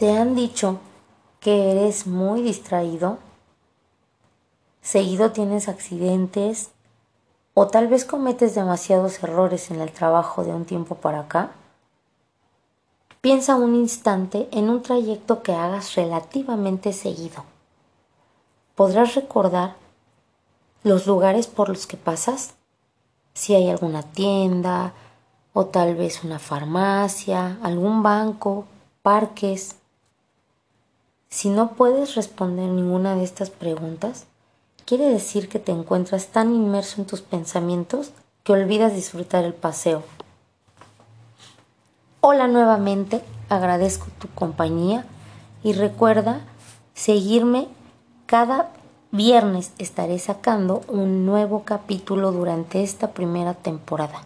¿Te han dicho que eres muy distraído? ¿Seguido tienes accidentes? ¿O tal vez cometes demasiados errores en el trabajo de un tiempo para acá? Piensa un instante en un trayecto que hagas relativamente seguido. ¿Podrás recordar los lugares por los que pasas? Si hay alguna tienda, o tal vez una farmacia, algún banco, parques. Si no puedes responder ninguna de estas preguntas, quiere decir que te encuentras tan inmerso en tus pensamientos que olvidas disfrutar el paseo. Hola nuevamente, agradezco tu compañía y recuerda seguirme cada viernes estaré sacando un nuevo capítulo durante esta primera temporada.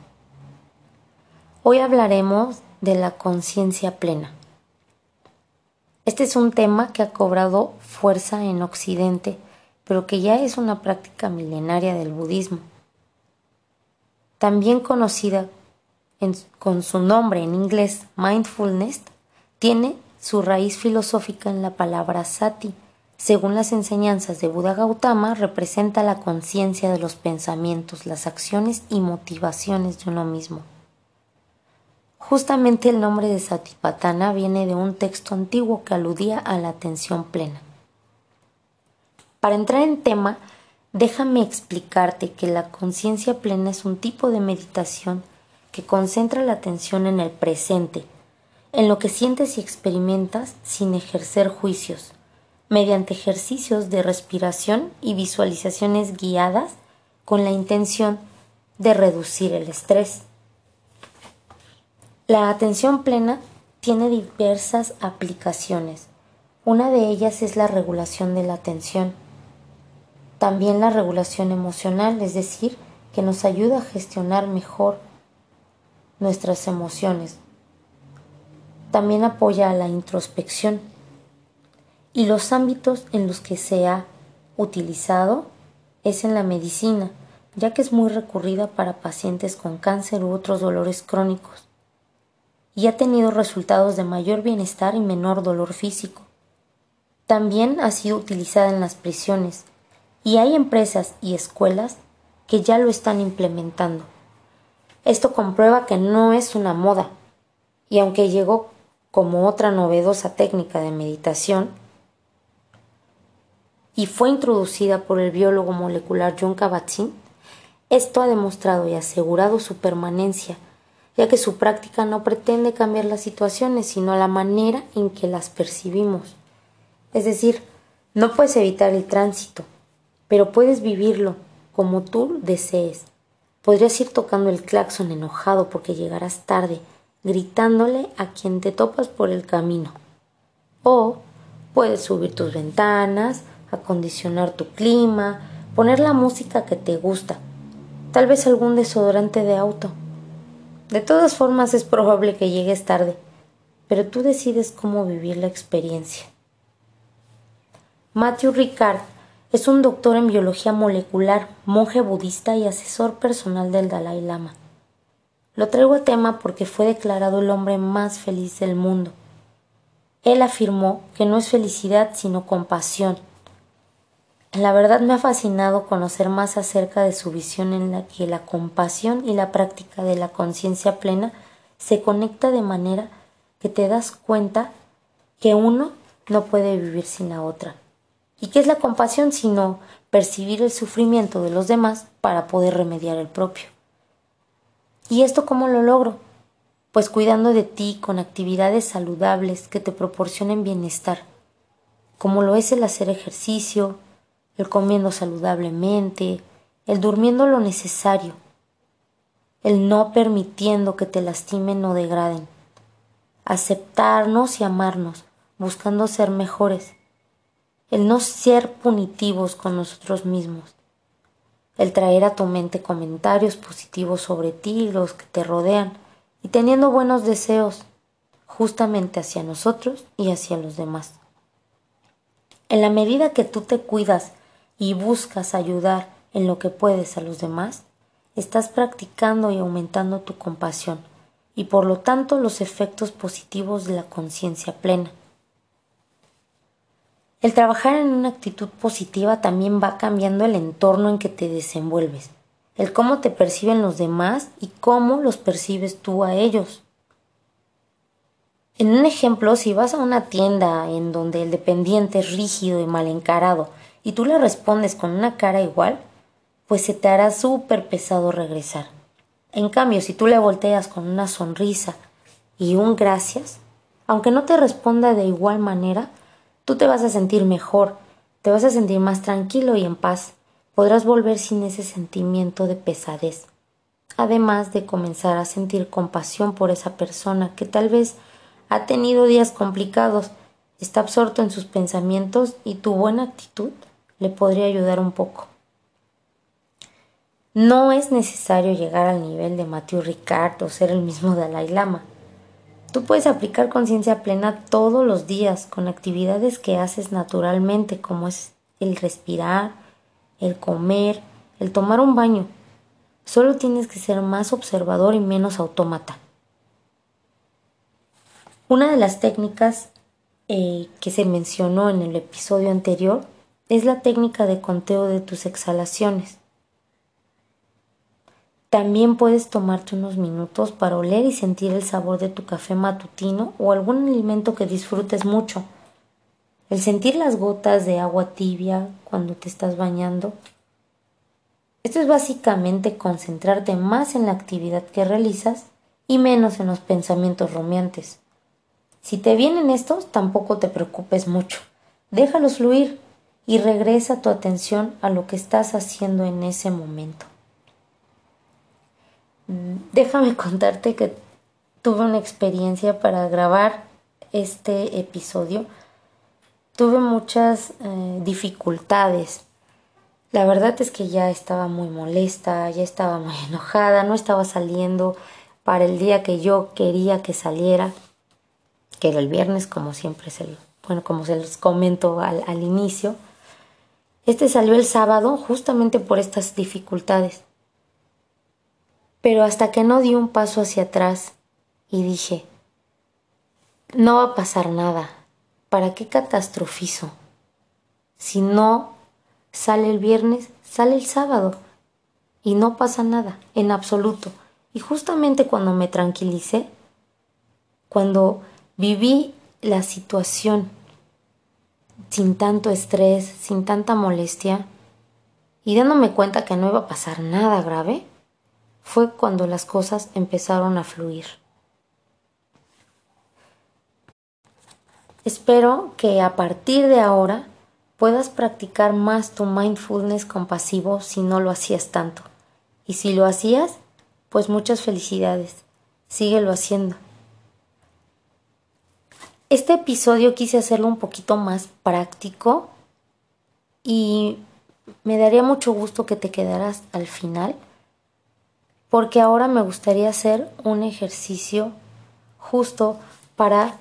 Hoy hablaremos de la conciencia plena. Este es un tema que ha cobrado fuerza en Occidente, pero que ya es una práctica milenaria del budismo. También conocida con su nombre en inglés mindfulness, tiene su raíz filosófica en la palabra sati. Según las enseñanzas de Buda Gautama, representa la conciencia de los pensamientos, las acciones y motivaciones de uno mismo. Justamente el nombre de Satipatthana viene de un texto antiguo que aludía a la atención plena. Para entrar en tema, déjame explicarte que la conciencia plena es un tipo de meditación que concentra la atención en el presente, en lo que sientes y experimentas sin ejercer juicios, mediante ejercicios de respiración y visualizaciones guiadas con la intención de reducir el estrés. La atención plena tiene diversas aplicaciones. Una de ellas es la regulación de la atención. También la regulación emocional, es decir, que nos ayuda a gestionar mejor nuestras emociones. También apoya a la introspección. Y los ámbitos en los que se ha utilizado es en la medicina, ya que es muy recurrida para pacientes con cáncer u otros dolores crónicos y ha tenido resultados de mayor bienestar y menor dolor físico. También ha sido utilizada en las prisiones y hay empresas y escuelas que ya lo están implementando. Esto comprueba que no es una moda y aunque llegó como otra novedosa técnica de meditación y fue introducida por el biólogo molecular John Kabat-Zinn, esto ha demostrado y asegurado su permanencia ya que su práctica no pretende cambiar las situaciones, sino la manera en que las percibimos. Es decir, no puedes evitar el tránsito, pero puedes vivirlo como tú desees. Podrías ir tocando el claxon enojado porque llegarás tarde, gritándole a quien te topas por el camino. O puedes subir tus ventanas, acondicionar tu clima, poner la música que te gusta, tal vez algún desodorante de auto de todas formas es probable que llegues tarde, pero tú decides cómo vivir la experiencia. Matthew Ricard es un doctor en biología molecular, monje budista y asesor personal del Dalai Lama. Lo traigo a tema porque fue declarado el hombre más feliz del mundo. Él afirmó que no es felicidad sino compasión la verdad me ha fascinado conocer más acerca de su visión en la que la compasión y la práctica de la conciencia plena se conecta de manera que te das cuenta que uno no puede vivir sin la otra. ¿Y qué es la compasión sino percibir el sufrimiento de los demás para poder remediar el propio? ¿Y esto cómo lo logro? Pues cuidando de ti con actividades saludables que te proporcionen bienestar, como lo es el hacer ejercicio, el comiendo saludablemente, el durmiendo lo necesario, el no permitiendo que te lastimen o degraden, aceptarnos y amarnos, buscando ser mejores, el no ser punitivos con nosotros mismos, el traer a tu mente comentarios positivos sobre ti y los que te rodean, y teniendo buenos deseos justamente hacia nosotros y hacia los demás. En la medida que tú te cuidas y buscas ayudar en lo que puedes a los demás, estás practicando y aumentando tu compasión y por lo tanto los efectos positivos de la conciencia plena. El trabajar en una actitud positiva también va cambiando el entorno en que te desenvuelves, el cómo te perciben los demás y cómo los percibes tú a ellos. En un ejemplo, si vas a una tienda en donde el dependiente es rígido y mal encarado y tú le respondes con una cara igual, pues se te hará súper pesado regresar. En cambio, si tú le volteas con una sonrisa y un gracias, aunque no te responda de igual manera, tú te vas a sentir mejor, te vas a sentir más tranquilo y en paz. Podrás volver sin ese sentimiento de pesadez. Además de comenzar a sentir compasión por esa persona que tal vez ha tenido días complicados, está absorto en sus pensamientos y tu buena actitud le podría ayudar un poco. No es necesario llegar al nivel de Matthew Ricard o ser el mismo Dalai Lama. Tú puedes aplicar conciencia plena todos los días con actividades que haces naturalmente, como es el respirar, el comer, el tomar un baño. Solo tienes que ser más observador y menos autómata. Una de las técnicas eh, que se mencionó en el episodio anterior es la técnica de conteo de tus exhalaciones. También puedes tomarte unos minutos para oler y sentir el sabor de tu café matutino o algún alimento que disfrutes mucho. El sentir las gotas de agua tibia cuando te estás bañando. Esto es básicamente concentrarte más en la actividad que realizas y menos en los pensamientos rumiantes. Si te vienen estos, tampoco te preocupes mucho. Déjalos fluir y regresa tu atención a lo que estás haciendo en ese momento. Déjame contarte que tuve una experiencia para grabar este episodio. Tuve muchas eh, dificultades. La verdad es que ya estaba muy molesta, ya estaba muy enojada, no estaba saliendo para el día que yo quería que saliera, que era el viernes, como siempre se, bueno, como se los comento al inicio. Este salió el sábado justamente por estas dificultades. Pero hasta que no di un paso hacia atrás y dije, no va a pasar nada, ¿para qué catastrofizo? Si no sale el viernes, sale el sábado y no pasa nada, en absoluto. Y justamente cuando me tranquilicé, cuando viví la situación sin tanto estrés, sin tanta molestia, y dándome cuenta que no iba a pasar nada grave, fue cuando las cosas empezaron a fluir. Espero que a partir de ahora puedas practicar más tu mindfulness compasivo si no lo hacías tanto. Y si lo hacías, pues muchas felicidades. Síguelo haciendo. Este episodio quise hacerlo un poquito más práctico y me daría mucho gusto que te quedaras al final porque ahora me gustaría hacer un ejercicio justo para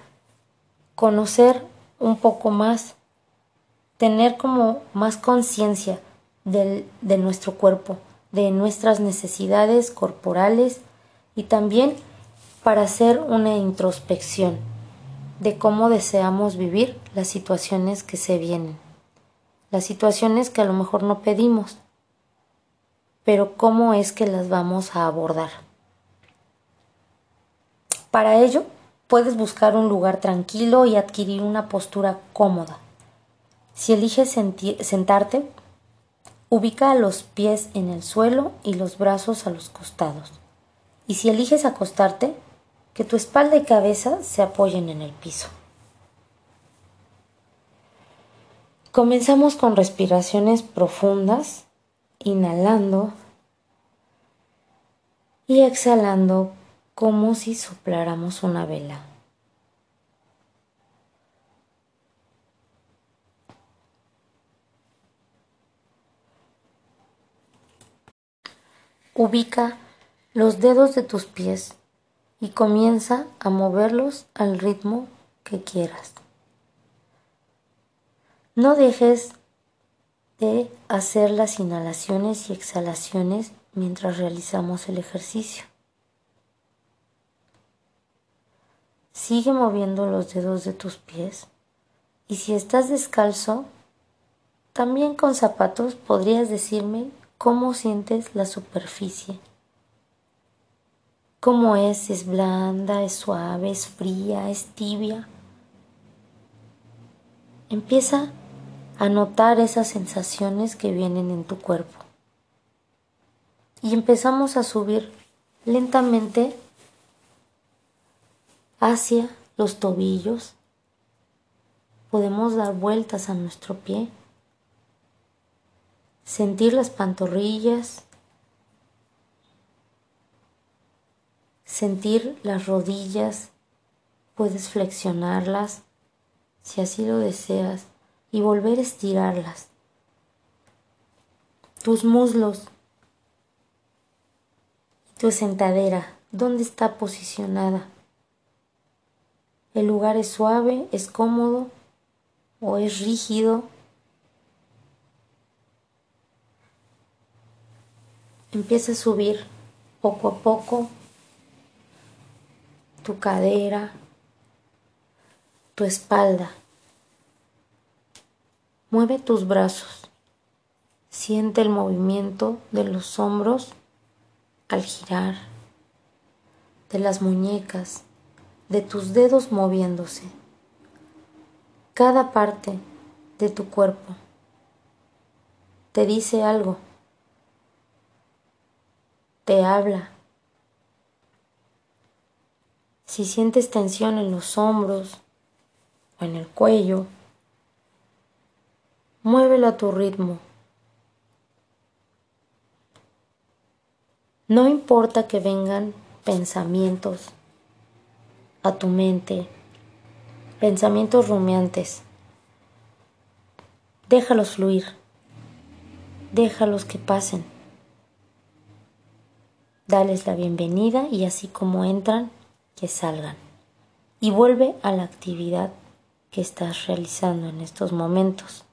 conocer un poco más, tener como más conciencia de nuestro cuerpo, de nuestras necesidades corporales y también para hacer una introspección de cómo deseamos vivir las situaciones que se vienen, las situaciones que a lo mejor no pedimos, pero ¿cómo es que las vamos a abordar? Para ello, puedes buscar un lugar tranquilo y adquirir una postura cómoda. Si eliges sentarte, ubica los pies en el suelo y los brazos a los costados. Y si eliges acostarte, que tu espalda y cabeza se apoyen en el piso. Comenzamos con respiraciones profundas inhalando y exhalando como si sopláramos una vela. Ubica los dedos de tus pies y comienza a moverlos al ritmo que quieras. No dejes de hacer las inhalaciones y exhalaciones mientras realizamos el ejercicio. Sigue moviendo los dedos de tus pies Y si estás descalzo, también con zapatos podrías decirme cómo sientes la superficie. ¿Cómo es? ¿Es blanda? ¿Es suave? ¿Es fría? ¿Es tibia? Empieza a notar esas sensaciones que vienen en tu cuerpo. Y empezamos a subir lentamente hacia los tobillos. Podemos dar vueltas a nuestro pie, sentir las pantorrillas, sentir las rodillas, puedes flexionarlas si así lo deseas y volver a estirarlas. Tus muslos, tu sentadera, ¿dónde está posicionada? ¿El lugar es suave, es cómodo o es rígido? Empieza a subir poco a poco tu cadera, tu espalda. Mueve tus brazos. Siente el movimiento de los hombros al girar, de las muñecas, de tus dedos moviéndose. Cada parte de tu cuerpo te dice algo, te habla si sientes tensión en los hombros o en el cuello, muévelo a tu ritmo. No importa que vengan pensamientos a tu mente, pensamientos rumiantes. Déjalos fluir, déjalos que pasen. Dales la bienvenida y así como entran, salgan y vuelve a la actividad que estás realizando en estos momentos.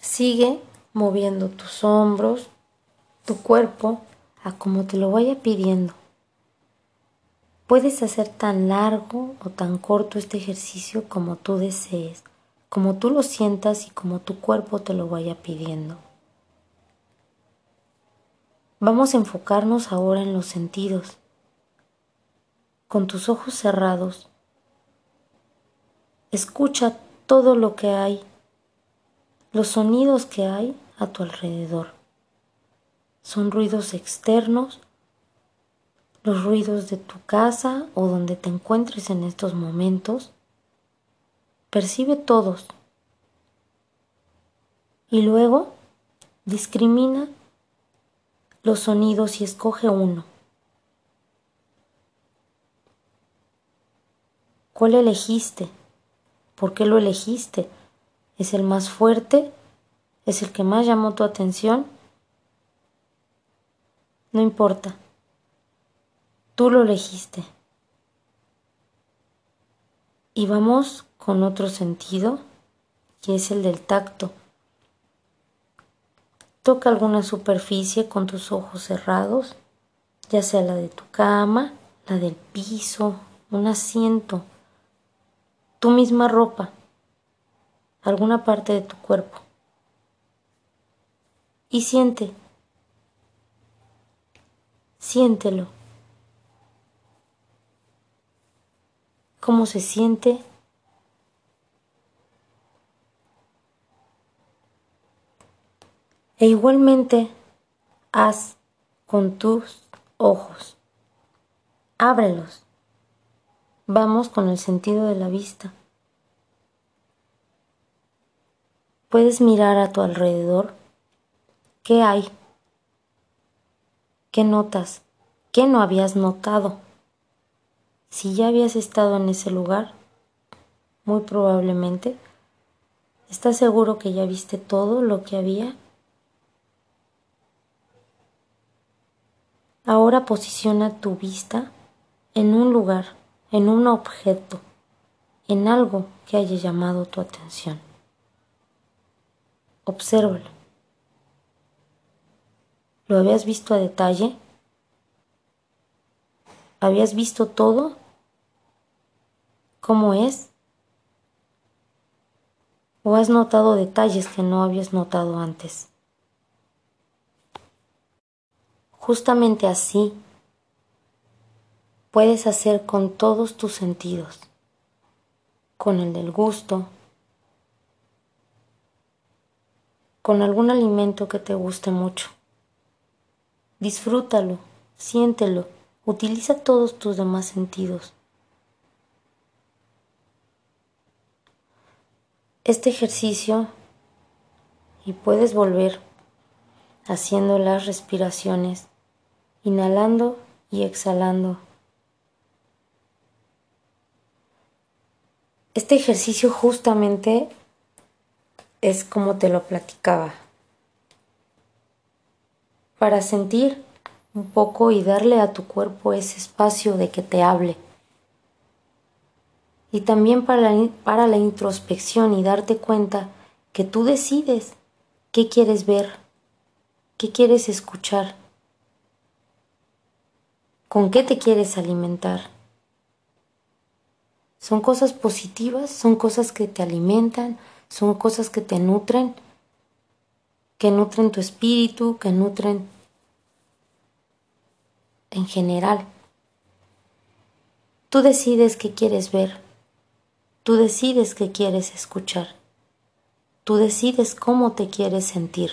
Sigue moviendo tus hombros, tu cuerpo a como te lo vaya pidiendo. Puedes hacer tan largo o tan corto este ejercicio como tú desees, como tú lo sientas y como tu cuerpo te lo vaya pidiendo. Vamos a enfocarnos ahora en los sentidos. Con tus ojos cerrados, escucha todo lo que hay, los sonidos que hay a tu alrededor. Son ruidos externos, los ruidos de tu casa o donde te encuentres en estos momentos. Percibe todos. Y luego discrimina los sonidos y escoge uno. ¿Cuál elegiste? ¿Por qué lo elegiste? ¿Es el más fuerte? ¿Es el que más llamó tu atención? No importa. Tú lo elegiste. Y vamos con otro sentido, que es el del tacto. Toca alguna superficie con tus ojos cerrados, ya sea la de tu cama, la del piso, un asiento, tu misma ropa, alguna parte de tu cuerpo. Y siente, siéntelo. ¿Cómo se siente? E igualmente haz con tus ojos. Ábrelos. Vamos con el sentido de la vista. Puedes mirar a tu alrededor. ¿Qué hay? ¿Qué notas? ¿Qué no habías notado? Si ya habías estado en ese lugar, muy probablemente, ¿estás seguro que ya viste todo lo que había? Ahora posiciona tu vista en un lugar, en un objeto, en algo que haya llamado tu atención. Obsérvalo. ¿Lo habías visto a detalle? ¿Habías visto todo? cómo es? ¿O has notado detalles que no habías notado antes? Justamente así puedes hacer con todos tus sentidos, con el del gusto, con algún alimento que te guste mucho. Disfrútalo, siéntelo, utiliza todos tus demás sentidos. Este ejercicio y puedes volver haciendo las respiraciones, inhalando y exhalando. Este ejercicio justamente es como te lo platicaba. Para sentir un poco y darle a tu cuerpo ese espacio de que te hable. Y también para la, para la introspección y darte cuenta que tú decides qué quieres ver, qué quieres escuchar, con qué te quieres alimentar. Son cosas positivas, son cosas que te alimentan, son cosas que te nutren, que nutren tu espíritu, que nutren en general. Tú decides qué quieres ver, tú decides qué quieres escuchar, tú decides cómo te quieres sentir.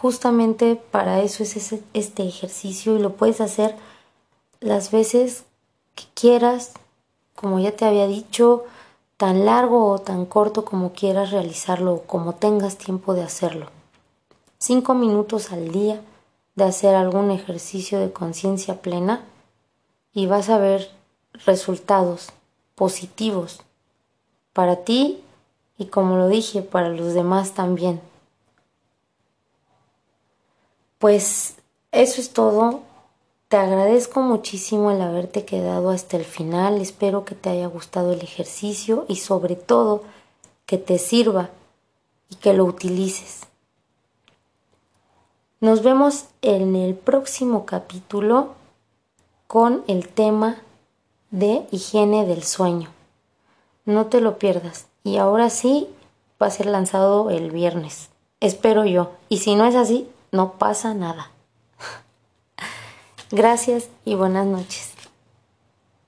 Justamente para eso es este ejercicio y lo puedes hacer las veces que quieras, como ya te había dicho, tan largo o tan corto como quieras realizarlo o como tengas tiempo de hacerlo. Cinco minutos al día de hacer algún ejercicio de conciencia plena y vas a ver resultados positivos para ti y como lo dije, para los demás también. Pues eso es todo. Te agradezco muchísimo el haberte quedado hasta el final. Espero que te haya gustado el ejercicio y sobre todo que te sirva y que lo utilices. Nos vemos en el próximo capítulo con el tema de higiene del sueño. No te lo pierdas. Y ahora sí va a ser lanzado el viernes. Espero yo. Y si no es así, no pasa nada. Gracias y buenas noches.